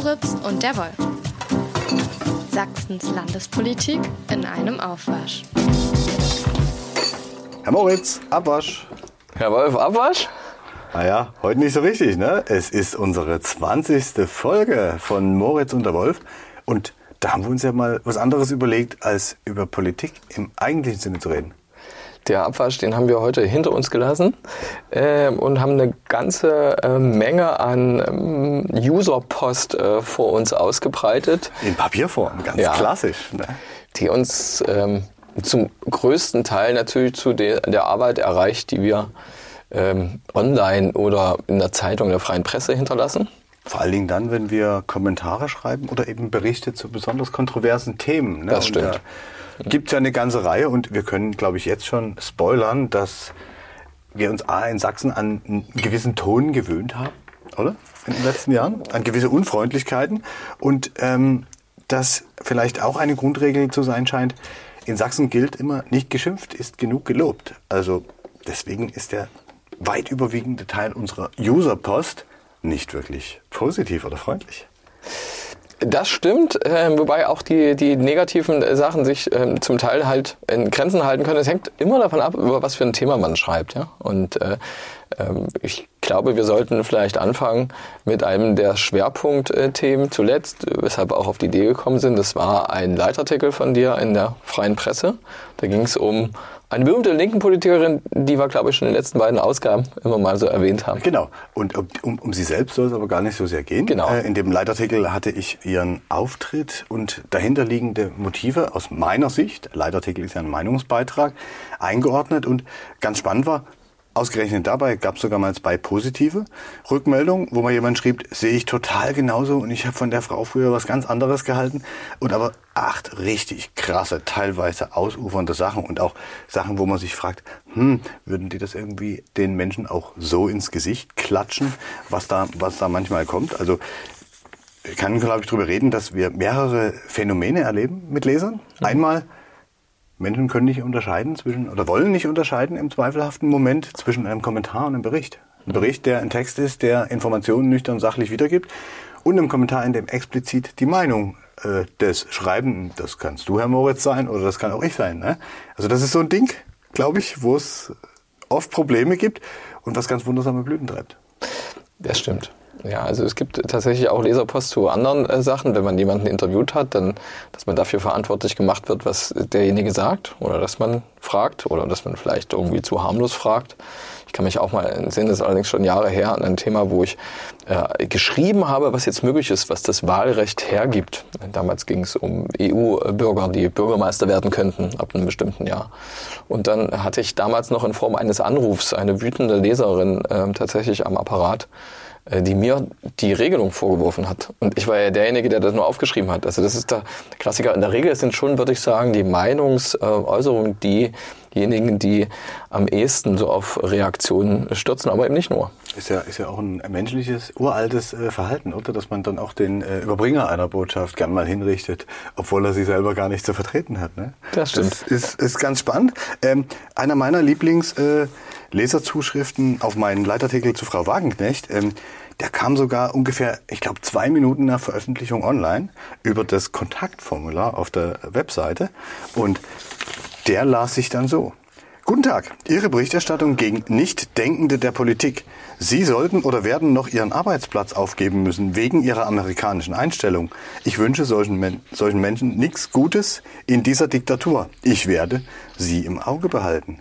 Moritz und der Wolf. Sachsens Landespolitik in einem Aufwasch. Herr Moritz, Abwasch. Herr Wolf, Abwasch? Naja, heute nicht so richtig, ne? Es ist unsere 20. Folge von Moritz und der Wolf. Und da haben wir uns ja mal was anderes überlegt, als über Politik im eigentlichen Sinne zu reden. Der Abwasch, den haben wir heute hinter uns gelassen äh, und haben eine ganze äh, Menge an ähm, User-Post äh, vor uns ausgebreitet. In Papierform, ganz ja, klassisch. Ne? Die uns ähm, zum größten Teil natürlich zu de der Arbeit erreicht, die wir ähm, online oder in der Zeitung der freien Presse hinterlassen. Vor allen Dingen dann, wenn wir Kommentare schreiben oder eben Berichte zu besonders kontroversen Themen. Ne? Das stimmt gibt es ja eine ganze Reihe und wir können, glaube ich, jetzt schon spoilern, dass wir uns A in Sachsen an einen gewissen Ton gewöhnt haben, oder? In den letzten Jahren, an gewisse Unfreundlichkeiten und ähm, das vielleicht auch eine Grundregel zu sein scheint. In Sachsen gilt immer, nicht geschimpft ist genug gelobt. Also deswegen ist der weit überwiegende Teil unserer User-Post nicht wirklich positiv oder freundlich. Das stimmt, äh, wobei auch die, die negativen Sachen sich äh, zum Teil halt in Grenzen halten können. Es hängt immer davon ab, über was für ein Thema man schreibt. Ja? Und äh, ähm, ich glaube, wir sollten vielleicht anfangen mit einem der Schwerpunktthemen zuletzt, weshalb auch auf die Idee gekommen sind. Das war ein Leitartikel von dir in der Freien Presse. Da ging es um eine berühmte linken Politikerin, die wir, glaube ich, schon in den letzten beiden Ausgaben immer mal so erwähnt haben. Genau. Und um, um, um sie selbst soll es aber gar nicht so sehr gehen. Genau. Äh, in dem Leitartikel hatte ich ihren Auftritt und dahinterliegende Motive aus meiner Sicht, Leitartikel ist ja ein Meinungsbeitrag, eingeordnet. Und ganz spannend war, Ausgerechnet dabei gab es sogar mal zwei positive Rückmeldungen, wo mal jemand schrieb, sehe ich total genauso und ich habe von der Frau früher was ganz anderes gehalten. Und aber acht richtig krasse, teilweise ausufernde Sachen und auch Sachen, wo man sich fragt, hm, würden die das irgendwie den Menschen auch so ins Gesicht klatschen, was da, was da manchmal kommt? Also ich kann, glaube ich, darüber reden, dass wir mehrere Phänomene erleben mit Lesern. Mhm. Einmal Menschen können nicht unterscheiden zwischen, oder wollen nicht unterscheiden im zweifelhaften Moment zwischen einem Kommentar und einem Bericht. Ein Bericht, der ein Text ist, der Informationen nüchtern sachlich wiedergibt und einem Kommentar, in dem explizit die Meinung äh, des Schreibenden, das kannst du, Herr Moritz, sein oder das kann auch ich sein. Ne? Also das ist so ein Ding, glaube ich, wo es oft Probleme gibt und was ganz wundersame Blüten treibt. Das stimmt. Ja, also es gibt tatsächlich auch Leserpost zu anderen äh, Sachen, wenn man jemanden interviewt hat, dann, dass man dafür verantwortlich gemacht wird, was derjenige sagt, oder dass man fragt, oder dass man vielleicht irgendwie zu harmlos fragt. Ich kann mich auch mal entsinnen, das ist allerdings schon Jahre her, an ein Thema, wo ich äh, geschrieben habe, was jetzt möglich ist, was das Wahlrecht hergibt. Damals ging es um EU-Bürger, die Bürgermeister werden könnten ab einem bestimmten Jahr. Und dann hatte ich damals noch in Form eines Anrufs eine wütende Leserin äh, tatsächlich am Apparat, die mir die Regelung vorgeworfen hat. Und ich war ja derjenige, der das nur aufgeschrieben hat. Also das ist der Klassiker. In der Regel sind schon, würde ich sagen, die Meinungsäußerungen diejenigen, die am ehesten so auf Reaktionen stürzen, aber eben nicht nur. Ist ja, ist ja auch ein menschliches, uraltes äh, Verhalten, oder? Dass man dann auch den äh, Überbringer einer Botschaft gern mal hinrichtet, obwohl er sie selber gar nicht zu vertreten hat. Ne? Das stimmt. Das ist, ist ganz spannend. Ähm, einer meiner Lieblings- äh, auf meinen Leitartikel zu Frau Wagenknecht. Ähm, der kam sogar ungefähr, ich glaube, zwei Minuten nach Veröffentlichung online über das Kontaktformular auf der Webseite. Und der las sich dann so. Guten Tag. Ihre Berichterstattung gegen Nichtdenkende der Politik. Sie sollten oder werden noch Ihren Arbeitsplatz aufgeben müssen wegen Ihrer amerikanischen Einstellung. Ich wünsche solchen, Men solchen Menschen nichts Gutes in dieser Diktatur. Ich werde Sie im Auge behalten.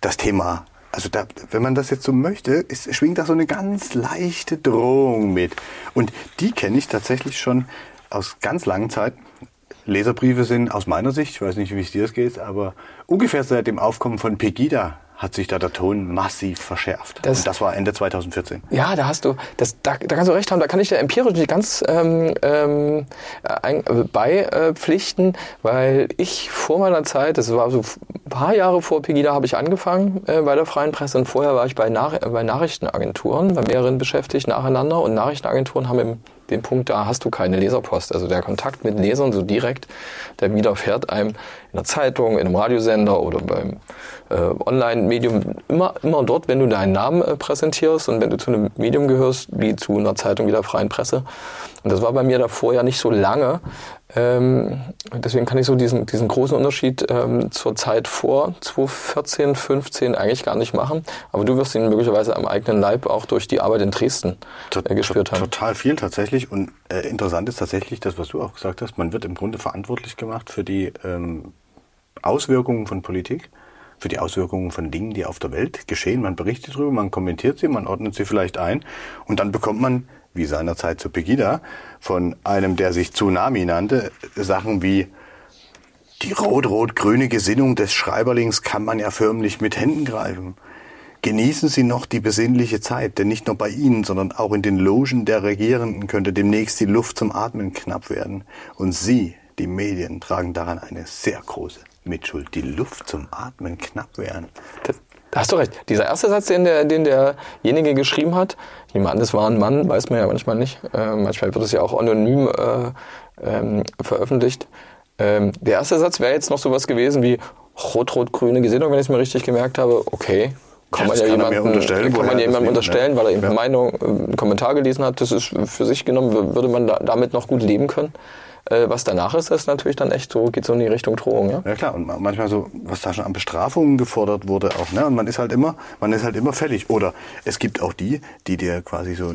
Das Thema also da, wenn man das jetzt so möchte, ist, schwingt da so eine ganz leichte Drohung mit. Und die kenne ich tatsächlich schon aus ganz langen Zeiten. Leserbriefe sind aus meiner Sicht, ich weiß nicht, wie es dir geht, aber ungefähr seit dem Aufkommen von Pegida hat sich da der Ton massiv verschärft. Das, und das war Ende 2014. Ja, da hast du, das, da, da kannst du recht haben, da kann ich dir empirisch nicht ganz ähm, ähm, beipflichten, weil ich vor meiner Zeit, das war so ein paar Jahre vor Pegida, habe ich angefangen äh, bei der Freien Presse und vorher war ich bei, Nach bei Nachrichtenagenturen, bei mehreren beschäftigt nacheinander und Nachrichtenagenturen haben im den Punkt, da hast du keine Leserpost. Also der Kontakt mit Lesern so direkt, der widerfährt einem der Zeitung, in einem Radiosender oder beim äh, Online-Medium, immer, immer dort, wenn du deinen Namen äh, präsentierst und wenn du zu einem Medium gehörst, wie zu einer Zeitung wie der Freien Presse. Und das war bei mir davor ja nicht so lange. Ähm, deswegen kann ich so diesen, diesen großen Unterschied ähm, zur Zeit vor 2014, 15 eigentlich gar nicht machen. Aber du wirst ihn möglicherweise am eigenen Leib auch durch die Arbeit in Dresden äh, gespürt haben. Total viel tatsächlich. Und äh, interessant ist tatsächlich das, was du auch gesagt hast. Man wird im Grunde verantwortlich gemacht für die ähm, Auswirkungen von Politik für die Auswirkungen von Dingen, die auf der Welt geschehen. Man berichtet darüber, man kommentiert sie, man ordnet sie vielleicht ein und dann bekommt man wie seinerzeit zu Pegida, von einem, der sich Tsunami nannte, Sachen wie die rot-rot-grüne Gesinnung des Schreiberlings kann man ja förmlich mit Händen greifen. Genießen Sie noch die besinnliche Zeit, denn nicht nur bei Ihnen, sondern auch in den Logen der Regierenden könnte demnächst die Luft zum Atmen knapp werden. Und Sie, die Medien, tragen daran eine sehr große Mitschuld. Die Luft zum Atmen knapp werden. Das, da hast du recht. Dieser erste Satz, den, der, den derjenige geschrieben hat, an, das war ein Mann, weiß man ja manchmal nicht. Äh, manchmal wird es ja auch anonym äh, ähm, veröffentlicht. Ähm, der erste Satz wäre jetzt noch sowas gewesen wie rot-rot-grüne Gesinnung, wenn ich es mir richtig gemerkt habe. Okay, kann man ja, jemanden unterstellen, kann man jemandem unterstellen, ne? weil er eben ja. eine Meinung, äh, einen Kommentar gelesen hat. Das ist für sich genommen, würde man da, damit noch gut leben können. Äh, was danach ist, ist natürlich dann echt so, geht so in die Richtung Drohung. Ja? ja klar, und manchmal so, was da schon an Bestrafungen gefordert wurde auch, ne? Und man ist halt immer, man ist halt immer fällig. Oder es gibt auch die, die dir quasi so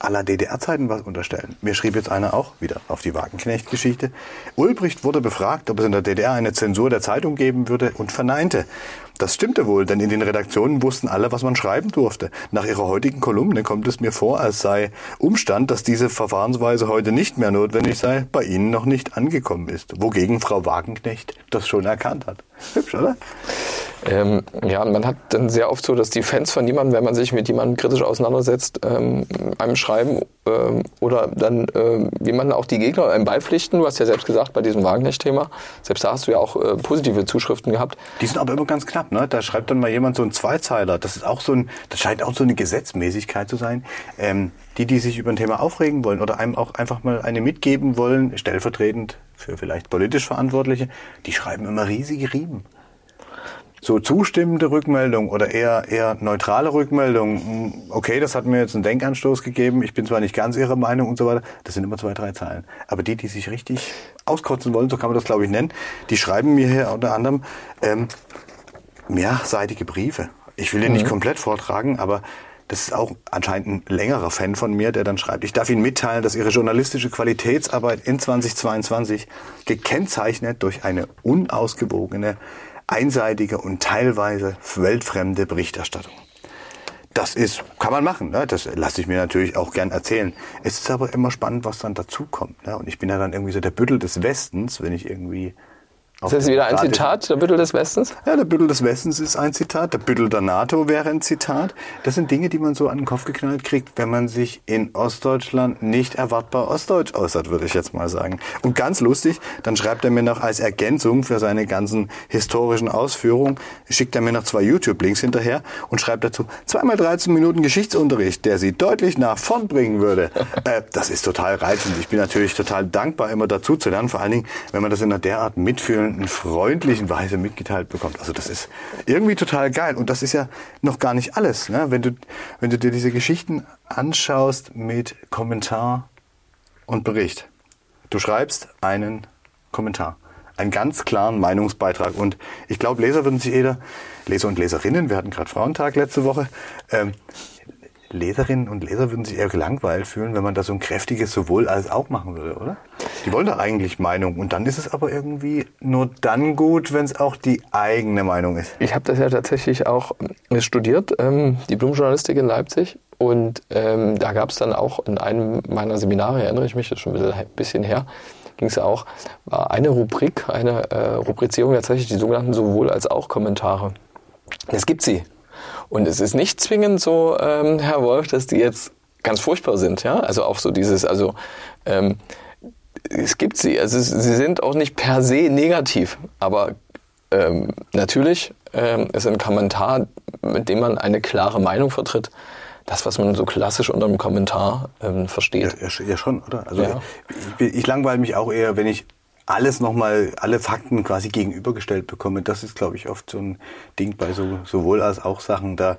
aller DDR-Zeiten was unterstellen. Mir schrieb jetzt einer auch, wieder auf die Wagenknecht-Geschichte. Ulbricht wurde befragt, ob es in der DDR eine Zensur der Zeitung geben würde und verneinte. Das stimmte wohl, denn in den Redaktionen wussten alle, was man schreiben durfte. Nach ihrer heutigen Kolumne kommt es mir vor, als sei Umstand, dass diese Verfahrensweise heute nicht mehr notwendig sei, bei Ihnen noch nicht angekommen ist. Wogegen Frau Wagenknecht das schon erkannt hat. Hübsch, oder? Ähm, ja, man hat dann sehr oft so, dass die Fans von jemandem, wenn man sich mit jemandem kritisch auseinandersetzt, ähm, einem schreiben ähm, oder dann ähm, jemanden auch die Gegner einem beipflichten. Du hast ja selbst gesagt, bei diesem Wagenknecht-Thema, selbst da hast du ja auch äh, positive Zuschriften gehabt. Die sind aber immer ganz knapp, ne? Da schreibt dann mal jemand so einen Zweizeiler. Das ist auch so ein, das scheint auch so eine Gesetzmäßigkeit zu sein. Ähm, die, die sich über ein Thema aufregen wollen oder einem auch einfach mal eine mitgeben wollen, stellvertretend für vielleicht politisch Verantwortliche, die schreiben immer riesige Riemen so zustimmende Rückmeldung oder eher, eher neutrale Rückmeldung, hm, okay, das hat mir jetzt einen Denkanstoß gegeben, ich bin zwar nicht ganz Ihrer Meinung und so weiter, das sind immer zwei, drei Zeilen. Aber die, die sich richtig auskotzen wollen, so kann man das glaube ich nennen, die schreiben mir hier unter anderem ähm, mehrseitige Briefe. Ich will den mhm. nicht komplett vortragen, aber das ist auch anscheinend ein längerer Fan von mir, der dann schreibt, ich darf Ihnen mitteilen, dass Ihre journalistische Qualitätsarbeit in 2022 gekennzeichnet durch eine unausgewogene, einseitige und teilweise weltfremde Berichterstattung. Das ist, kann man machen, ne? das lasse ich mir natürlich auch gern erzählen. Es ist aber immer spannend, was dann dazukommt. Ne? Und ich bin ja dann irgendwie so der Büttel des Westens, wenn ich irgendwie ist das wieder ein Zitat, der Büttel des Westens? Ja, der Büttel des Westens ist ein Zitat. Der Büttel der NATO wäre ein Zitat. Das sind Dinge, die man so an den Kopf geknallt kriegt, wenn man sich in Ostdeutschland nicht erwartbar ostdeutsch äußert, würde ich jetzt mal sagen. Und ganz lustig, dann schreibt er mir noch als Ergänzung für seine ganzen historischen Ausführungen, schickt er mir noch zwei YouTube-Links hinterher und schreibt dazu, zweimal 13 Minuten Geschichtsunterricht, der sie deutlich nach vorn bringen würde. äh, das ist total reizend. Ich bin natürlich total dankbar, immer dazu zu lernen, vor allen Dingen, wenn man das in einer derart mitfühlen in freundlichen Weise mitgeteilt bekommt. Also das ist irgendwie total geil. Und das ist ja noch gar nicht alles. Ne? Wenn, du, wenn du dir diese Geschichten anschaust mit Kommentar und Bericht. Du schreibst einen Kommentar. Einen ganz klaren Meinungsbeitrag. Und ich glaube, Leser würden sich jeder, Leser und Leserinnen, wir hatten gerade Frauentag letzte Woche, ähm, Leserinnen und Leser würden sich eher gelangweilt fühlen, wenn man da so ein kräftiges sowohl als auch machen würde, oder? Die wollen da eigentlich Meinung und dann ist es aber irgendwie nur dann gut, wenn es auch die eigene Meinung ist. Ich habe das ja tatsächlich auch äh, studiert, ähm, Diplomjournalistik in Leipzig und ähm, da gab es dann auch in einem meiner Seminare, erinnere ich mich, das ist schon ein bisschen her, ging es ja auch, war eine Rubrik, eine äh, Rubrizierung tatsächlich die sogenannten sowohl als auch Kommentare. Es gibt sie und es ist nicht zwingend so, ähm, Herr Wolf, dass die jetzt ganz furchtbar sind, ja. Also auch so dieses, also ähm, es gibt sie, also sie sind auch nicht per se negativ, aber ähm, natürlich ähm, ist ein Kommentar, mit dem man eine klare Meinung vertritt, das, was man so klassisch unter einem Kommentar ähm, versteht. Ja, ja, schon, oder? Also ja. ich, ich langweile mich auch eher, wenn ich alles nochmal, alle Fakten quasi gegenübergestellt bekomme. Das ist, glaube ich, oft so ein Ding bei so, sowohl als auch Sachen. Da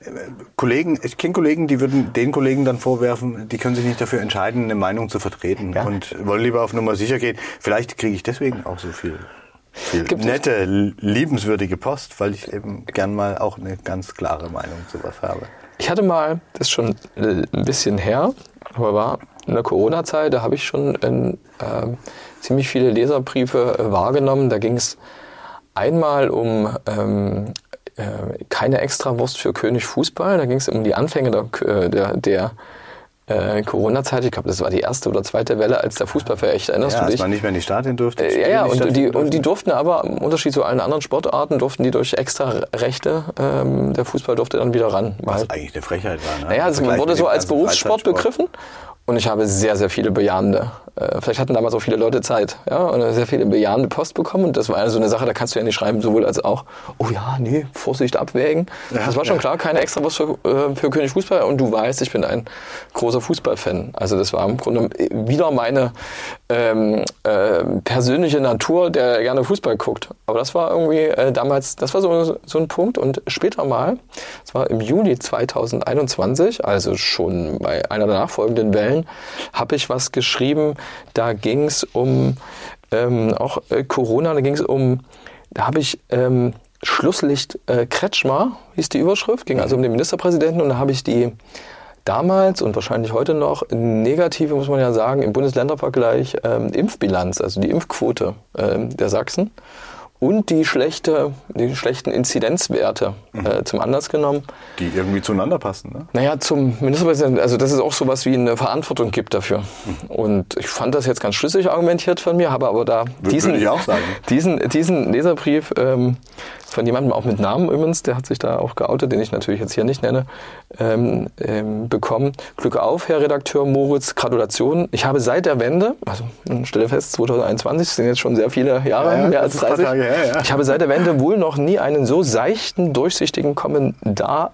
äh, Kollegen, ich kenne Kollegen, die würden den Kollegen dann vorwerfen, die können sich nicht dafür entscheiden, eine Meinung zu vertreten Ja. und wollen lieber auf Nummer sicher gehen. Vielleicht kriege ich deswegen auch so viel, viel nette, liebenswürdige Post, weil ich eben gern mal auch eine ganz klare Meinung zu was habe. Ich hatte mal, das ist schon äh, ein bisschen her, aber war in der Corona-Zeit, da habe ich schon ähm, ähm, ziemlich viele Leserbriefe äh, wahrgenommen. Da ging es einmal um ähm, äh, keine Extrawurst für König Fußball, da ging es um die Anfänge der, äh, der, der äh, Corona-Zeit. Ich glaube, das war die erste oder zweite Welle, als der Fußball verächt. Erinnerst Ja, du als dich? man nicht mehr in die Stadien durfte. Äh, Ja, ja, und die, und die durften. durften aber, im Unterschied zu allen anderen Sportarten, durften die durch extra Rechte, ähm, der Fußball durfte dann wieder ran. Weil, Was eigentlich eine Frechheit war. Ne? naja, es wurde so als Berufssport begriffen. Und ich habe sehr, sehr viele bejahende. Äh, vielleicht hatten damals auch viele Leute Zeit. Ja, und sehr viele bejahende Post bekommen. Und das war so eine Sache, da kannst du ja nicht schreiben, sowohl als auch, oh ja, nee, Vorsicht abwägen. Ja, das war schon ja. klar, keine extra was für, äh, für König Fußball. Und du weißt, ich bin ein großer Fußballfan. Also das war im Grunde wieder meine ähm, äh, persönliche Natur, der gerne Fußball guckt. Aber das war irgendwie äh, damals, das war so, so ein Punkt. Und später mal, das war im Juli 2021, also schon bei einer der nachfolgenden Wellen, habe ich was geschrieben. Da ging es um ähm, auch äh, Corona, da ging es um, da habe ich ähm, Schlusslicht äh, Kretschmer, hieß die Überschrift, ging also um den Ministerpräsidenten und da habe ich die damals und wahrscheinlich heute noch negative, muss man ja sagen, im Bundesländervergleich ähm, Impfbilanz, also die Impfquote ähm, der Sachsen und die schlechte, die schlechten Inzidenzwerte äh, zum Anlass genommen. Die irgendwie zueinander passen. Ne? Naja, zum Ministerpräsidenten, also dass es auch sowas wie eine Verantwortung gibt dafür. Und ich fand das jetzt ganz schlüssig argumentiert von mir, habe aber da diesen, würde ich auch sagen. diesen, diesen Leserbrief ähm, von jemandem auch mit Namen übrigens, der hat sich da auch geoutet, den ich natürlich jetzt hier nicht nenne, ähm, ähm, bekommen. Glück auf, Herr Redakteur Moritz, Gratulation. Ich habe seit der Wende, also ich stelle fest, 2021 sind jetzt schon sehr viele Jahre, Ja, mehr als ist ein paar 30. Tage ja. Ich habe seit der Wende wohl noch nie einen so seichten, durchsichtigen Kommentar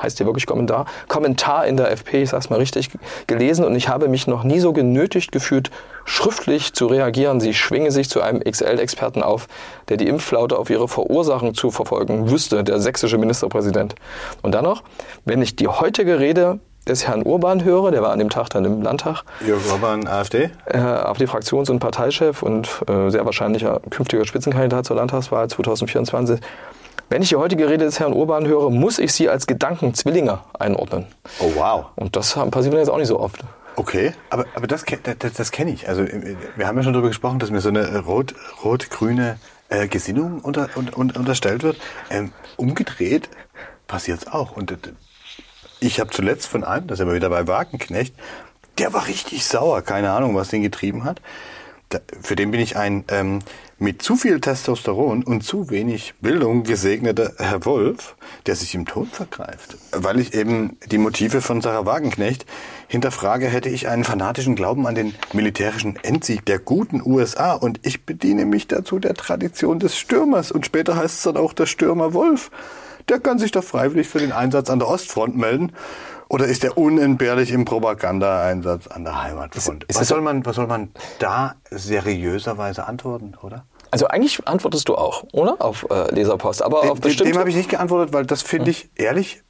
heißt hier wirklich Kommentar, Kommentar in der FP, ich sag's mal richtig, gelesen und ich habe mich noch nie so genötigt gefühlt, schriftlich zu reagieren. Sie schwinge sich zu einem XL-Experten auf, der die Impfflaute auf ihre Verursachung zu verfolgen wüsste, der sächsische Ministerpräsident. Und dann noch, wenn ich die heutige Rede des Herrn Urban höre, der war an dem Tag dann im Landtag, Jörg Orban, AfD? äh, auf die Fraktions- und Parteichef und äh, sehr wahrscheinlicher künftiger Spitzenkandidat zur Landtagswahl 2024. Wenn ich die heutige Rede des Herrn Urban höre, muss ich sie als Gedankenzwillinge einordnen. Oh, wow. Und das passiert mir jetzt auch nicht so oft. Okay, aber, aber das, das, das kenne ich. Also äh, wir haben ja schon darüber gesprochen, dass mir so eine rot- rot-grüne äh, Gesinnung unter, un, un, unterstellt wird. Ähm, umgedreht passiert es auch. Und äh, ich habe zuletzt von einem, das ist aber wieder bei Wagenknecht, der war richtig sauer, keine Ahnung, was den getrieben hat. Da, für den bin ich ein ähm, mit zu viel Testosteron und zu wenig Bildung gesegneter Herr Wolf, der sich im Ton vergreift. Weil ich eben die Motive von Sarah Wagenknecht hinterfrage, hätte ich einen fanatischen Glauben an den militärischen Endsieg der guten USA und ich bediene mich dazu der Tradition des Stürmers und später heißt es dann auch der Stürmer Wolf. Der kann sich doch freiwillig für den Einsatz an der Ostfront melden. Oder ist er unentbehrlich im Propagandaeinsatz an der Heimatfront? Ist- ist was, soll man, was soll man da seriöserweise antworten, oder? Also eigentlich antwortest du auch, oder? Auf äh, Leserpost. Aber auf Dem, dem bestimmte... habe ich nicht geantwortet, weil das finde ich ehrlich.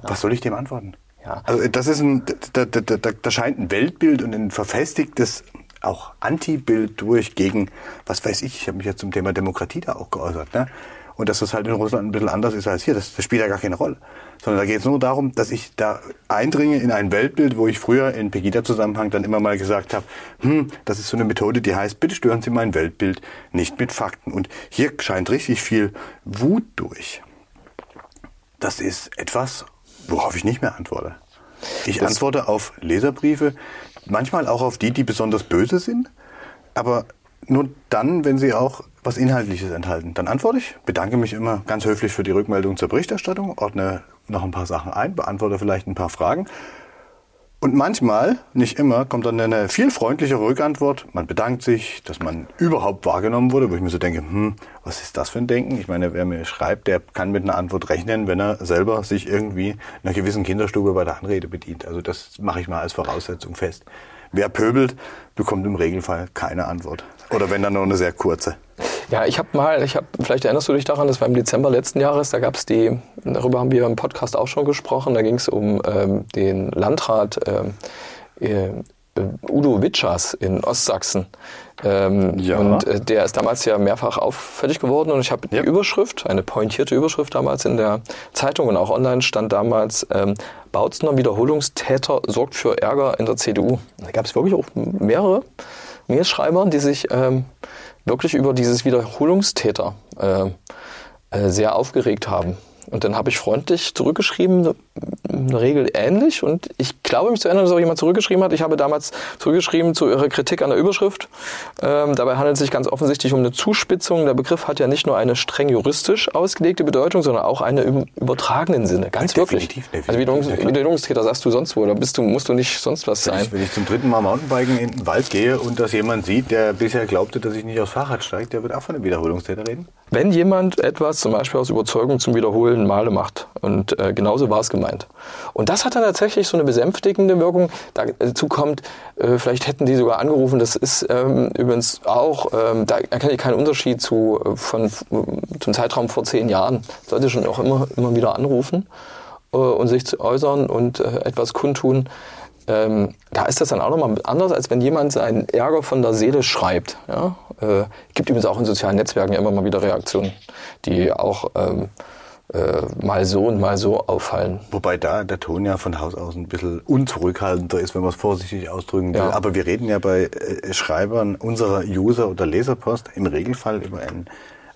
Was soll ich dem antworten? Ja. Also das ist ein, da, da, da, da, da scheint ein Weltbild und ein verfestigtes auch Antibild durch gegen, was weiß ich, ich habe mich ja zum Thema Demokratie da auch geäußert, ne? Und dass das halt in Russland ein bisschen anders ist als hier, das, das spielt ja gar keine Rolle. Sondern da geht es nur darum, dass ich da eindringe in ein Weltbild, wo ich früher in Pegida-Zusammenhang dann immer mal gesagt habe, hm, das ist so eine Methode, die heißt, bitte stören Sie mein Weltbild nicht mit Fakten. Und hier scheint richtig viel Wut durch. Das ist etwas, worauf ich nicht mehr antworte. Ich Das- antworte auf Leserbriefe, manchmal auch auf die, die besonders böse sind, aber nur dann, wenn sie auch was Inhaltliches enthalten. Dann antworte ich, bedanke mich immer ganz höflich für die Rückmeldung zur Berichterstattung, ordne noch ein paar Sachen ein, beantworte vielleicht ein paar Fragen. Und manchmal, nicht immer, kommt dann eine viel freundlichere Rückantwort. Man bedankt sich, dass man überhaupt wahrgenommen wurde, wo ich mir so denke, hm, was ist das für ein Denken? Ich meine, wer mir schreibt, der kann mit einer Antwort rechnen, wenn er selber sich irgendwie einer gewissen Kinderstube bei der Anrede bedient. Also das mache ich mal als Voraussetzung fest. wer pöbelt, bekommt im Regelfall keine Antwort. Oder wenn dann nur eine sehr kurze. Ja, ich habe mal, ich habe, vielleicht erinnerst du dich daran, das war im Dezember letzten Jahres, da gab es die, darüber haben wir im Podcast auch schon gesprochen, da ging es um ähm, den Landrat ähm, äh, Udo Witschers in Ostsachsen. Ähm, ja. Und äh, der ist damals ja mehrfach auffällig geworden und ich habe ja. die Überschrift, eine pointierte Überschrift damals in der Zeitung und auch online stand damals, ähm, Bautzner Wiederholungstäter sorgt für Ärger in der CDU. Da gab es wirklich auch mehrere Mailschreiber, die sich ähm, wirklich über dieses Wiederholungstäter äh, äh, sehr aufgeregt haben. Und dann habe ich freundlich zurückgeschrieben, eine Regel ähnlich. Und ich glaube mich zu erinnern, dass auch jemand zurückgeschrieben hat. Ich habe damals zurückgeschrieben zu Ihrer Kritik an der Überschrift. Ähm, dabei handelt es sich ganz offensichtlich um eine Zuspitzung. Der Begriff hat ja nicht nur eine streng juristisch ausgelegte Bedeutung, sondern auch eine im übertragenen Sinne. Ganz ja, wirklich. Definitiv, also Wiederholungs Wiederholungstäter sagst du sonst wo. Da bist du, musst du nicht sonst was sein. Wenn ich zum dritten Mal Mountainbiken in den Wald gehe und das jemand sieht, der bisher glaubte, dass ich nicht aufs Fahrrad steige, der wird auch von einem Wiederholungstäter reden? Wenn jemand etwas zum Beispiel aus Überzeugung zum Wiederholen Male macht. Und äh, genauso war es gemeint. Und das hat dann tatsächlich so eine besänftigende Wirkung. Dazu kommt, äh, vielleicht hätten die sogar angerufen, das ist ähm, übrigens auch, ähm, da erkenne ich keinen Unterschied zu, äh, von, zum Zeitraum vor zehn Jahren. Sollte schon auch immer, immer wieder anrufen äh, und sich zu äußern und äh, etwas kundtun. Ähm, da ist das dann auch nochmal anders, als wenn jemand seinen Ärger von der Seele schreibt. Ja? Äh, gibt übrigens auch in sozialen Netzwerken ja immer mal wieder Reaktionen, die auch ähm, äh, mal so und mal so auffallen. Wobei da der Ton ja von Haus aus ein bisschen unzurückhaltender ist, wenn man es vorsichtig ausdrücken will. Ja. Aber wir reden ja bei äh, Schreibern unserer User- oder Leserpost im Regelfall über einen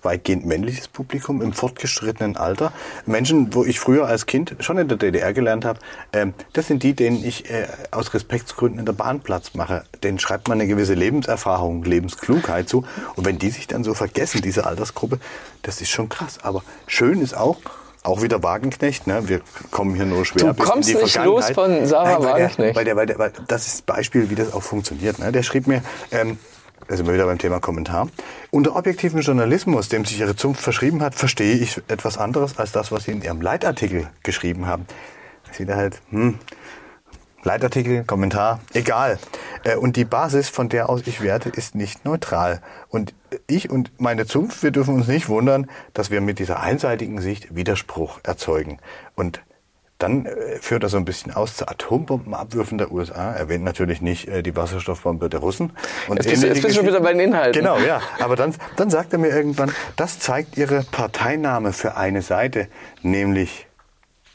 weitgehend männliches Publikum im fortgeschrittenen Alter. Menschen, wo ich früher als Kind schon in der DDR gelernt habe, ähm, das sind die, denen ich äh, aus Respektsgründen in der Bahn Platz mache. Denen schreibt man eine gewisse Lebenserfahrung, Lebensklugheit zu. Und wenn die sich dann so vergessen, diese Altersgruppe, das ist schon krass. Aber schön ist auch, auch wieder Wagenknecht, ne? Wir kommen hier nur schwer du kommst in die nicht los von Sarah Nein, weil Wagenknecht. Der, weil der, weil der, weil das ist ein Beispiel, wie das auch funktioniert. Ne? Der schrieb mir, ähm, wir wieder beim Thema Kommentar. Unter objektivem Journalismus, dem sich Ihre Zunft verschrieben hat, verstehe ich etwas anderes als das, was Sie in Ihrem Leitartikel geschrieben haben. Sie da halt, hm, Leitartikel, Kommentar, egal. Äh, und die Basis, von der aus ich werte, ist nicht neutral. Und ich und meine Zunft, wir dürfen uns nicht wundern, dass wir mit dieser einseitigen Sicht Widerspruch erzeugen. Und dann äh, führt er so ein bisschen aus zu Atombombenabwürfen der USA. Erwähnt natürlich nicht äh, die Wasserstoffbombe der Russen. Und jetzt bist, jetzt bist du schon wieder bei den Inhalten. Genau, ja. Aber dann, dann sagt er mir irgendwann, das zeigt ihre Parteinahme für eine Seite, nämlich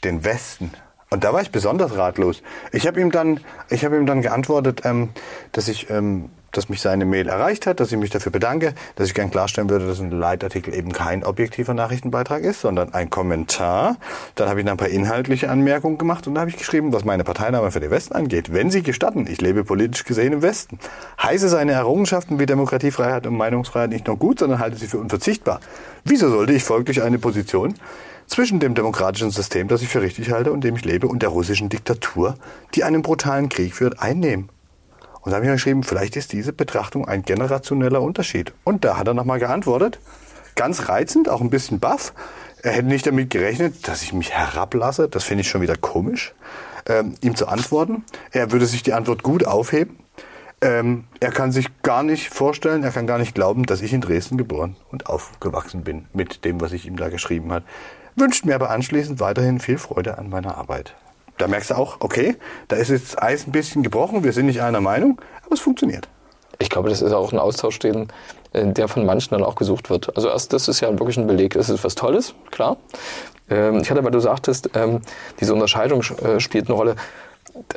den Westen. Und da war ich besonders ratlos. Ich habe ihm dann, ich habe ihm dann geantwortet, ähm, dass ich ähm, dass mich seine Mail erreicht hat, dass ich mich dafür bedanke, dass ich gern klarstellen würde, dass ein Leitartikel eben kein objektiver Nachrichtenbeitrag ist, sondern ein Kommentar. Dann habe ich ein paar inhaltliche Anmerkungen gemacht und dann habe ich geschrieben, was meine Parteinahme für den Westen angeht. Wenn Sie gestatten, ich lebe politisch gesehen im Westen. Heiße seine Errungenschaften wie Demokratie, Freiheit und Meinungsfreiheit nicht nur gut, sondern halte sie für unverzichtbar. Wieso sollte ich folglich eine Position zwischen dem demokratischen System, das ich für richtig halte und dem ich lebe, und der russischen Diktatur, die einen brutalen Krieg führt, einnehmen? Und da habe ich geschrieben, vielleicht ist diese Betrachtung ein generationeller Unterschied. Und da hat er nochmal geantwortet, ganz reizend, auch ein bisschen baff. Er hätte nicht damit gerechnet, dass ich mich herablasse. Das finde ich schon wieder komisch, ähm, ihm zu antworten. Er würde sich die Antwort gut aufheben. Ähm, er kann sich gar nicht vorstellen, er kann gar nicht glauben, dass ich in Dresden geboren und aufgewachsen bin mit dem, was ich ihm da geschrieben hat. Wünscht mir aber anschließend weiterhin viel Freude an meiner Arbeit da merkst du auch, okay, da ist jetzt Eis ein bisschen gebrochen, wir sind nicht einer Meinung, aber es funktioniert. Ich glaube, das ist auch ein Austausch, den, äh, der von manchen dann auch gesucht wird. Also erst, das ist ja wirklich ein Beleg, das ist was Tolles, klar. Ähm, ich hatte, weil du sagtest, ähm, diese Unterscheidung äh, spielt eine Rolle.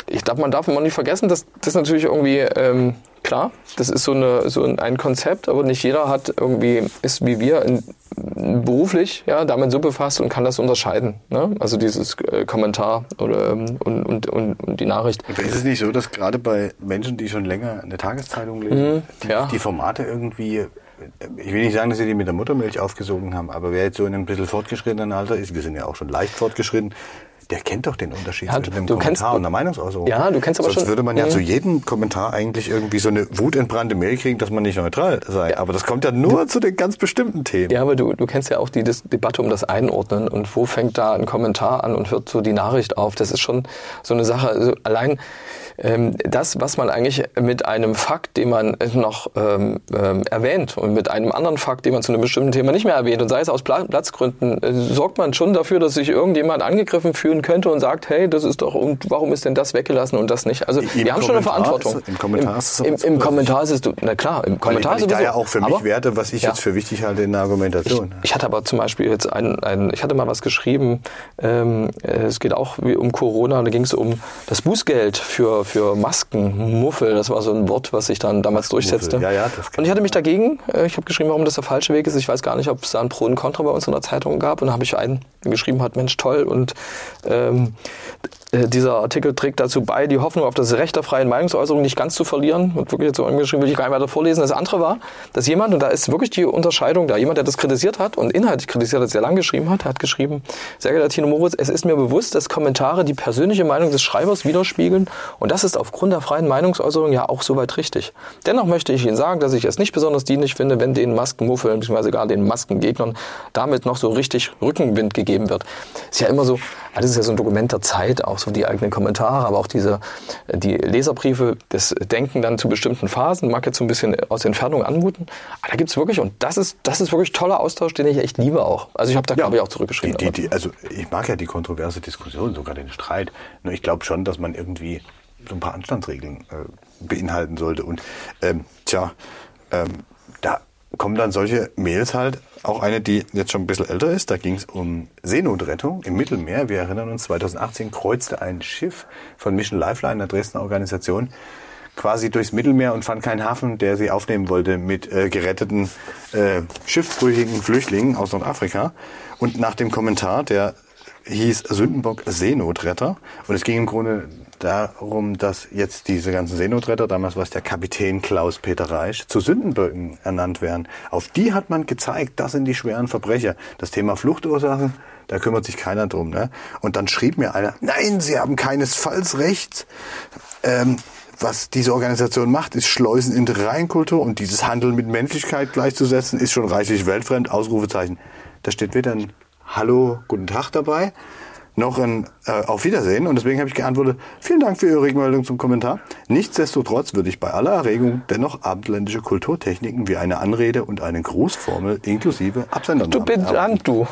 Ich glaube, man darf immer nicht vergessen, dass das natürlich irgendwie ähm, klar, das ist so, eine, so ein Konzept, aber nicht jeder hat irgendwie, ist wie wir in, beruflich ja, damit so befasst und kann das unterscheiden. Ne? Also dieses äh, Kommentar oder, ähm, und, und, und, und, die Nachricht. Aber ist es nicht so, dass gerade bei Menschen, die schon länger eine Tageszeitung lesen, mhm, ja. die, die Formate irgendwie ich will nicht sagen, dass sie die mit der Muttermilch aufgesogen haben, aber wer jetzt so in einem bisschen fortgeschrittenen Alter ist, wir sind ja auch schon leicht fortgeschritten, der kennt doch den Unterschied Ja, zwischen du- du Kommentar kennst- und der Meinungsäußerung. Ja, du kennst aber Sonst schon- würde man ja Mhm. zu jedem Kommentar eigentlich irgendwie so eine wutentbrannte Mail kriegen, dass man nicht neutral sei. Aber das kommt ja nur zu den ganz bestimmten Themen. Ja, aber du, du kennst ja auch die Dis Debatte um das Einordnen und wo fängt da ein Kommentar an und hört so die Nachricht auf. Das ist schon so eine Sache. Also allein ähm, das, was man eigentlich mit einem Fakt, den man noch ähm, ähm, erwähnt und mit einem anderen Fakt, den man zu einem bestimmten Thema nicht mehr erwähnt und sei es aus Pla Platzgründen, äh, sorgt man schon dafür, dass sich irgendjemand angegriffen fühlen könnte und sagt, hey, das ist doch, und warum ist denn das weggelassen und das nicht? Also Im wir haben schon eine Kommentar Verantwortung. ist- im Kommentar ist es Im, im, im Kommentar ist es, du- na klar, im Weil, Kommentar weil ich da sowieso. ja auch für mich werte, was ich Ja. jetzt für wichtig halte in der Argumentation. Ich hatte aber zum Beispiel jetzt ein, ein ich hatte mal was geschrieben, ähm, äh, es geht auch wie um Corona, da ging es um das Bußgeld für, für Maskenmuffel, das war so ein Wort, was sich dann damals durchsetzte. ja, ja, das und ich hatte mich dagegen, äh, ich habe geschrieben, warum das der falsche Weg ist, ich weiß gar nicht, ob es da ein Pro und Contra bei uns in der Zeitung gab und dann habe ich einen geschrieben hat, Mensch, toll und ähm, äh, dieser Artikel trägt dazu bei, die Hoffnung auf das Recht der freien Meinungsäußerung nicht ganz zu verlieren. Und wirklich jetzt so angeschrieben, will ich gar nicht weiter vorlesen. Das andere war, dass jemand, und da ist wirklich die Unterscheidung da, jemand, der das kritisiert hat und inhaltlich kritisiert hat, sehr lang geschrieben hat, hat geschrieben, sehr geehrter Tino Moritz, es ist mir bewusst, dass Kommentare die persönliche Meinung des Schreibers widerspiegeln und das ist aufgrund der freien Meinungsäußerung ja auch soweit richtig. Dennoch möchte ich Ihnen sagen, dass ich es nicht besonders dienlich finde, wenn den Maskenmuffeln, beziehungsweise gar den Maskengegnern damit noch so richtig Rückenwind gegeben wird. Ist ja immer so, alles ist ja so ein Dokument der Zeit, auch so die eigenen Kommentare, aber auch diese, die Leserbriefe, das Denken dann zu bestimmten Phasen, mag jetzt so ein bisschen aus Entfernung anmuten, aber da gibt's wirklich, und das ist, das ist wirklich toller Austausch, den ich echt liebe auch. Also ich habe da, glaube ich, auch zurückgeschrieben. Die, die, die, also ich mag ja die kontroverse Diskussion, sogar den Streit. Nur ich glaube schon, dass man irgendwie so ein paar Anstandsregeln äh, beinhalten sollte. Und ähm, tja, ähm, da kommen dann solche Mails halt, auch eine, die jetzt schon ein bisschen älter ist, da ging es um Seenotrettung im Mittelmeer. Wir erinnern uns, 2018 kreuzte ein Schiff von Mission Lifeline, einer Dresdner Organisation, quasi durchs Mittelmeer und fand keinen Hafen, der sie aufnehmen wollte mit äh, geretteten äh, schiffbrüchigen Flüchtlingen aus Nordafrika. Und nach dem Kommentar, der hieß Sündenbock Seenotretter. Und es ging im Grunde darum, dass jetzt diese ganzen Seenotretter, damals war es der Kapitän Klaus-Peter Reisch, zu Sündenböcken ernannt werden. Auf die hat man gezeigt, das sind die schweren Verbrecher. Das Thema Fluchtursachen, da kümmert sich keiner drum. Ne? Und dann schrieb mir einer, nein, Sie haben keinesfalls recht. Ähm, was diese Organisation macht, ist Schleusen in die Reinkultur und dieses Handeln mit Menschlichkeit gleichzusetzen, ist schon reichlich weltfremd. Ausrufezeichen. Da steht weder ein Hallo, guten Tag dabei, noch ein äh, Auf Wiedersehen. Und deswegen habe ich geantwortet, vielen Dank für Ihre Rückmeldung zum Kommentar. Nichtsdestotrotz würde ich bei aller Erregung dennoch abendländische Kulturtechniken wie eine Anrede und eine Grußformel inklusive Absendernamen Du bist an, du.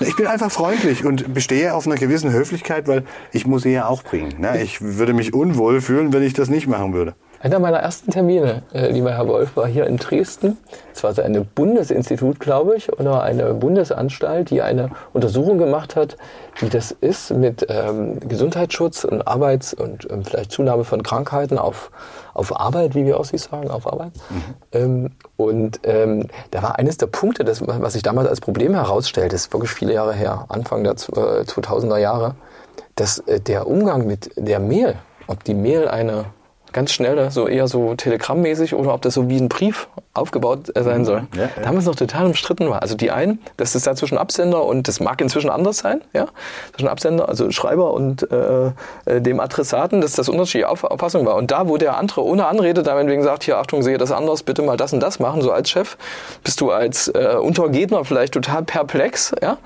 Ich bin einfach freundlich und bestehe auf einer gewissen Höflichkeit, weil ich muss sie ja auch bringen. Ne? Ich würde mich unwohl fühlen, wenn ich das nicht machen würde. Einer meiner ersten Termine, äh, lieber Herr Wolf, war hier in Dresden. Es war so ein Bundesinstitut, glaube ich, oder eine Bundesanstalt, die eine Untersuchung gemacht hat, wie das ist mit ähm, Gesundheitsschutz und Arbeits- und ähm, vielleicht Zunahme von Krankheiten auf, auf Arbeit, wie wir Aussicht sagen, auf Arbeit. Ähm, und ähm, da war eines der Punkte, das, was sich damals als Problem herausstellt, das ist wirklich viele Jahre her, Anfang der äh, 2000er Jahre, dass äh, der Umgang mit der Mail, ob die Mail eine ganz schnelle, so eher so telegrammmäßig oder ob das so wie ein Brief aufgebaut äh, sein soll. Ja, ja. Damals noch total umstritten war. Also die einen, dass es da zwischen Absender und das mag inzwischen anders sein, ja, zwischen Absender, also Schreiber und äh, äh, dem Adressaten, dass das unterschiedliche Auf Auffassung war. Und da, wo der andere ohne Anrede da meinetwegen sagt, hier Achtung, sehe das anders, bitte mal das und das machen, so als Chef, bist du als äh, Untergegner vielleicht total perplex, ja,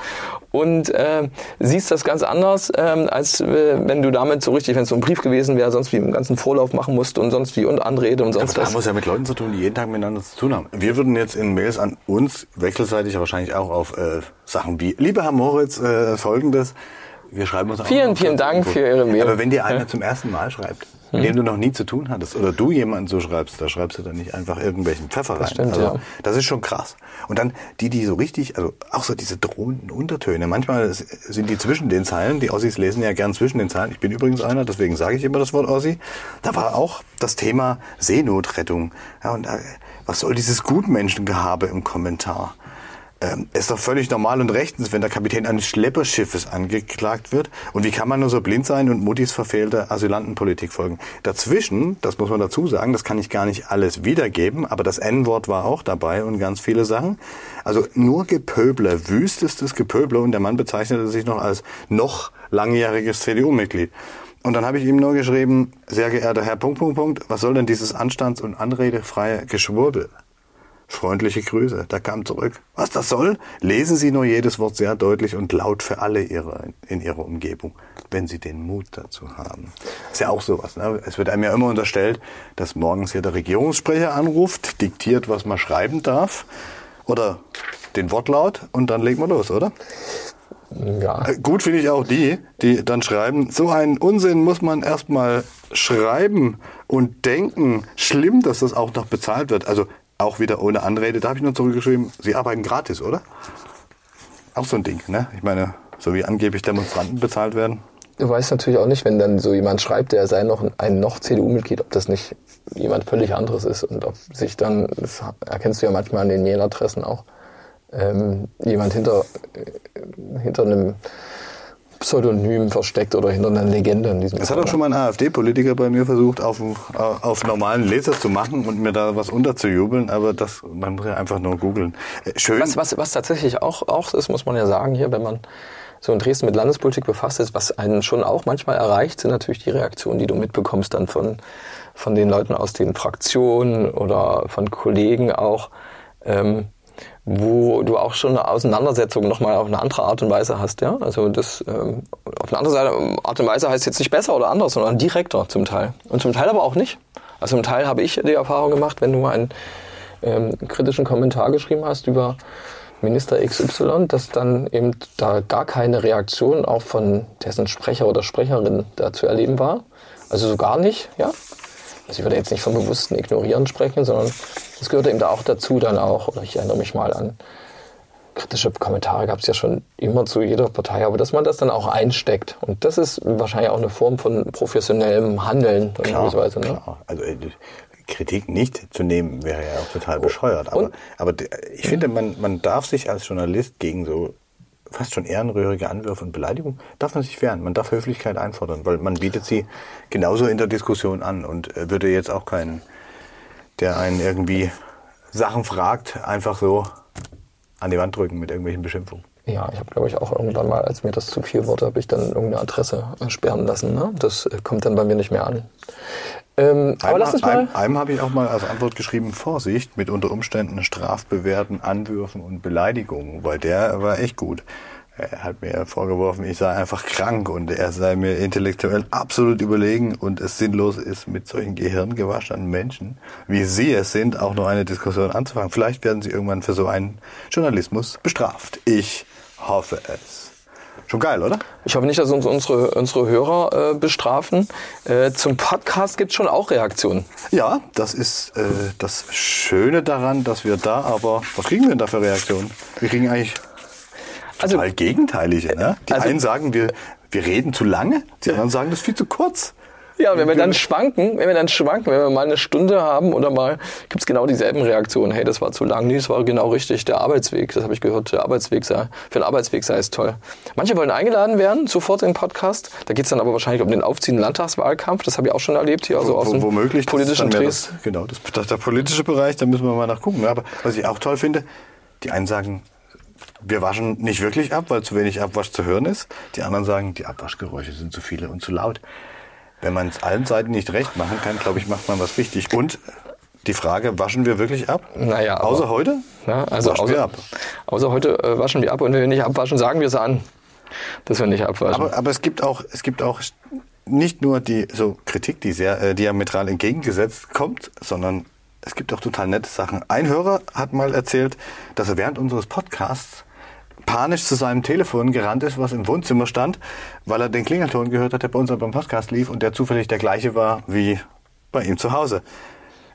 und äh, siehst das ganz anders, ähm, als äh, wenn du damit so richtig, wenn es so ein Brief gewesen wäre, sonst wie einen ganzen Vorlauf machen musst und sonst wie und Anrede und sonst Da was. haben wir es ja mit Leuten zu tun, die jeden Tag miteinander zu tun haben. Wir würden jetzt in Mails an uns wechselseitig wahrscheinlich auch auf äh, Sachen wie, lieber Herr Moritz, äh, folgendes. Wir schreiben uns auch Vielen, vielen Dank irgendwo. für Ihre Mail. Aber wenn dir einer zum ersten Mal schreibt, mit dem du noch nie zu tun hattest, oder du jemanden so schreibst, da schreibst du dann nicht einfach irgendwelchen Pfeffer rein. stimmt, also, ja. Das ist schon krass. Und dann die, die so richtig, also auch so diese drohenden Untertöne. Manchmal sind die zwischen den Zeilen, die Ossis lesen ja gern zwischen den Zeilen. Ich bin übrigens einer, deswegen sage ich immer das Wort Ossi. Da war auch das Thema Seenotrettung. Ja, und äh, was soll dieses Gutmenschengehabe im Kommentar? ähm, ist doch völlig normal und rechtens, wenn der Kapitän eines Schlepperschiffes angeklagt wird. Und wie kann man nur so blind sein und Muttis verfehlte Asylantenpolitik folgen? Dazwischen, das muss man dazu sagen, das kann ich gar nicht alles wiedergeben, aber das N-Wort war auch dabei und ganz viele Sachen. Also nur Gepöbler, wüstestes Gepöbler und der Mann bezeichnete sich noch als noch langjähriges CDU-Mitglied. Und dann habe ich ihm nur geschrieben, sehr geehrter Herr Punkt, Punkt, Punkt, was soll denn dieses anstands- und anredefreie Geschwurbel? Freundliche Grüße. Da kam zurück. Was das soll? Lesen Sie nur jedes Wort sehr deutlich und laut für alle ihre, in Ihrer Umgebung, wenn Sie den Mut dazu haben. Ist ja auch sowas. Ne? Es wird einem ja immer unterstellt, dass morgens hier der Regierungssprecher anruft, diktiert, was man schreiben darf oder den Wortlaut und dann legt man los, oder? Ja. Gut finde ich auch die, die dann schreiben, so einen Unsinn muss man erstmal schreiben und denken. Schlimm, dass das auch noch bezahlt wird. Also auch wieder ohne Anrede. Da habe ich nur zurückgeschrieben, sie arbeiten gratis, oder? Auch so ein Ding, ne? Ich meine, so wie angeblich Demonstranten bezahlt werden. Du weißt natürlich auch nicht, wenn dann so jemand schreibt, der sei noch ein noch CDU-Mitglied, ob das nicht jemand völlig anderes ist und ob sich dann, das erkennst du ja manchmal an den Mailadressen auch, ähm, jemand hinter, äh, hinter einem Pseudonym versteckt oder hinter einer Legende in diesem Das hat auch schon mal ein AfD-Politiker bei mir versucht, auf, auf normalen Leser zu machen und mir da was unterzujubeln, aber das, man muss ja einfach nur googeln. Äh, Schön. Was, was, was tatsächlich auch, auch ist, muss man ja sagen, hier, wenn man so in Dresden mit Landespolitik befasst ist, was einen schon auch manchmal erreicht, sind natürlich die Reaktionen, die du mitbekommst dann von, von den Leuten aus den Fraktionen oder von Kollegen auch, ähm, wo du auch schon eine Auseinandersetzung nochmal auf eine andere Art und Weise hast, ja. Also das ähm, auf eine andere Art und Weise heißt jetzt nicht besser oder anders, sondern direkter zum Teil. Und zum Teil aber auch nicht. Also zum Teil habe ich die Erfahrung gemacht, wenn du einen ähm, kritischen Kommentar geschrieben hast über Minister XY, dass dann eben da gar keine Reaktion auch von dessen Sprecher oder Sprecherin da zu erleben war. Also so gar nicht, ja. Also ich würde jetzt nicht vom bewussten Ignorieren sprechen, sondern das gehört eben da auch dazu dann auch. Oder ich erinnere mich mal an kritische Kommentare gab es ja schon immer zu jeder Partei, aber dass man das dann auch einsteckt. Und das ist wahrscheinlich auch eine Form von professionellem Handeln. Klar, ne? klar. Also äh, Kritik nicht zu nehmen wäre ja auch total bescheuert. Aber, aber ich finde, man, man darf sich als Journalist gegen so fast schon ehrenrührige Anwürfe und Beleidigungen, darf man sich wehren. Man darf Höflichkeit einfordern, weil man bietet sie genauso in der Diskussion an und äh, würde jetzt auch keinen, der einen irgendwie Sachen fragt, einfach so an die Wand drücken mit irgendwelchen Beschimpfungen. Ja, ich habe, glaube ich, auch irgendwann mal, als mir das zu viel wurde, habe ich dann irgendeine Adresse sperren lassen. Ne? Das äh, kommt dann bei mir nicht mehr an. Ähm, aber lass uns mal. Einem, einem habe ich auch mal als Antwort geschrieben, Vorsicht mit unter Umständen strafbewährten Anwürfen und Beleidigungen, weil der war echt gut. Er hat mir vorgeworfen, ich sei einfach krank und er sei mir intellektuell absolut überlegen und es sinnlos ist, mit solchen gehirngewaschenen Menschen, wie Sie es sind, auch noch eine Diskussion anzufangen. Vielleicht werden Sie irgendwann für so einen Journalismus bestraft. Ich hoffe es. Schon geil, oder? Ich hoffe nicht, dass uns unsere, unsere Hörer äh, bestrafen. Äh, zum Podcast gibt es schon auch Reaktionen. Ja, das ist äh, das Schöne daran, dass wir da aber, was kriegen wir denn da für Reaktionen? Wir kriegen eigentlich Also- total gegenteilige. Ne? Die Also- einen sagen, wir, wir reden zu lange, die anderen sagen, das ist viel zu kurz. Ja, wenn wir dann schwanken, wenn wir dann schwanken, wenn wir mal eine Stunde haben oder mal, gibt's genau dieselben Reaktionen. Hey, das war zu lang. Nee, das war genau richtig. Der Arbeitsweg, das habe ich gehört, der Arbeitsweg sei, für den Arbeitsweg sei es toll. Manche wollen eingeladen werden, sofort in den Podcast. Da geht's dann aber wahrscheinlich um den aufziehenden Landtagswahlkampf. Das habe ich auch schon erlebt hier, also aus Wo- dem womöglich, politischen das, genau, das, das, der politische Bereich, da müssen wir mal nachgucken. Aber was ich auch toll finde, die einen sagen, wir waschen nicht wirklich ab, weil zu wenig Abwasch zu hören ist. Die anderen sagen, die Abwaschgeräusche sind zu viele und zu laut. Wenn man es allen Seiten nicht recht machen kann, glaube ich, macht man was richtig. Und die Frage, waschen wir wirklich ab? Naja, aber- Außer heute? Ja, also Waschen wir außer, ab. außer heute äh, waschen wir ab und wenn wir nicht abwaschen, sagen wir es an, dass wir nicht abwaschen. Aber, aber es gibt auch, es gibt auch nicht nur die so Kritik, die sehr äh, diametral entgegengesetzt kommt, sondern es gibt auch total nette Sachen. Ein Hörer hat mal erzählt, dass er während unseres Podcasts panisch zu seinem Telefon gerannt ist, was im Wohnzimmer stand, weil er den Klingelton gehört hat, der bei uns beim Podcast lief und der zufällig der gleiche war wie bei ihm zu Hause.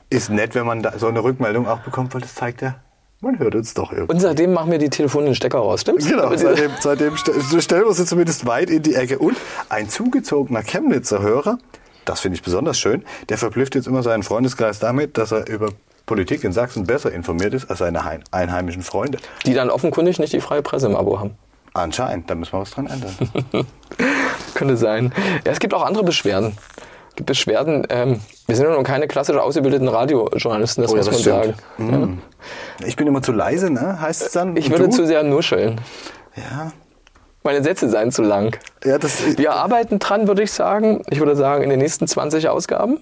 Ist nett, wenn man da so eine Rückmeldung auch bekommt, weil das zeigt ja, man hört uns doch irgendwie. und seitdem machen wir die Telefone in den Stecker raus, stimmt's? Genau, Damit- seitdem, seitdem st- stellen wir sie zumindest weit in die Ecke. Und ein zugezogener Chemnitzer Hörer, das finde ich besonders schön, der verblüfft jetzt immer seinen Freundeskreis damit, dass er über Politik in Sachsen besser informiert ist als seine einheimischen Freunde. Die dann offenkundig nicht die freie Presse im Abo haben. Anscheinend, da müssen wir was dran ändern. Könnte sein. Ja, es gibt auch andere Beschwerden. Es gibt Beschwerden. Ähm, wir sind ja noch keine klassisch ausgebildeten Radiojournalisten, das Oh ja, muss das man sagen. stimmt. Mhm. Ich bin immer zu leise, ne? Heißt es dann? Ich würde du? zu sehr nuscheln. Ja. Meine Sätze seien zu lang. Ja, das, Wir arbeiten dran, würde ich sagen. Ich würde sagen, in den nächsten 20 Ausgaben.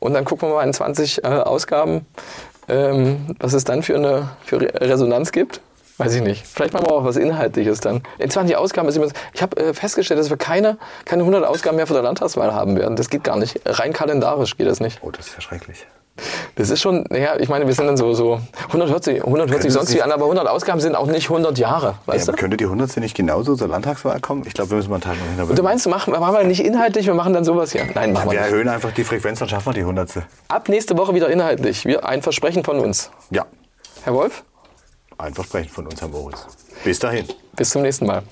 Und dann gucken wir mal in 20 äh, Ausgaben, ähm, was es dann für eine für Re- Resonanz gibt. Weiß ich nicht. Vielleicht machen wir auch was Inhaltliches dann. In 20 Ausgaben ist immer, ich habe äh, festgestellt, dass wir keine, keine 100 Ausgaben mehr vor der Landtagswahl haben werden. Das geht gar nicht. Rein kalendarisch geht das nicht. oh, das ist ja schrecklich. Das ist schon, ja, ich meine, wir sind dann so, so 140, 140 Können sonst wie an, aber 100 Ausgaben sind auch nicht 100 Jahre, Ja, weißt aber du? könnte die 100. nicht genauso zur Landtagswahl kommen? Ich glaube, wir müssen mal einen Teil noch hinterher. Du meinst, machen, machen wir nicht inhaltlich, wir machen dann sowas hier? Nein, machen wir wir nicht. erhöhen einfach die Frequenz, dann schaffen wir die 100. Ab nächste Woche wieder inhaltlich. Wir, ein Versprechen von uns. Ja, Herr Wolf, ein Versprechen von uns, Herr Moritz. Bis dahin. bis zum nächsten Mal.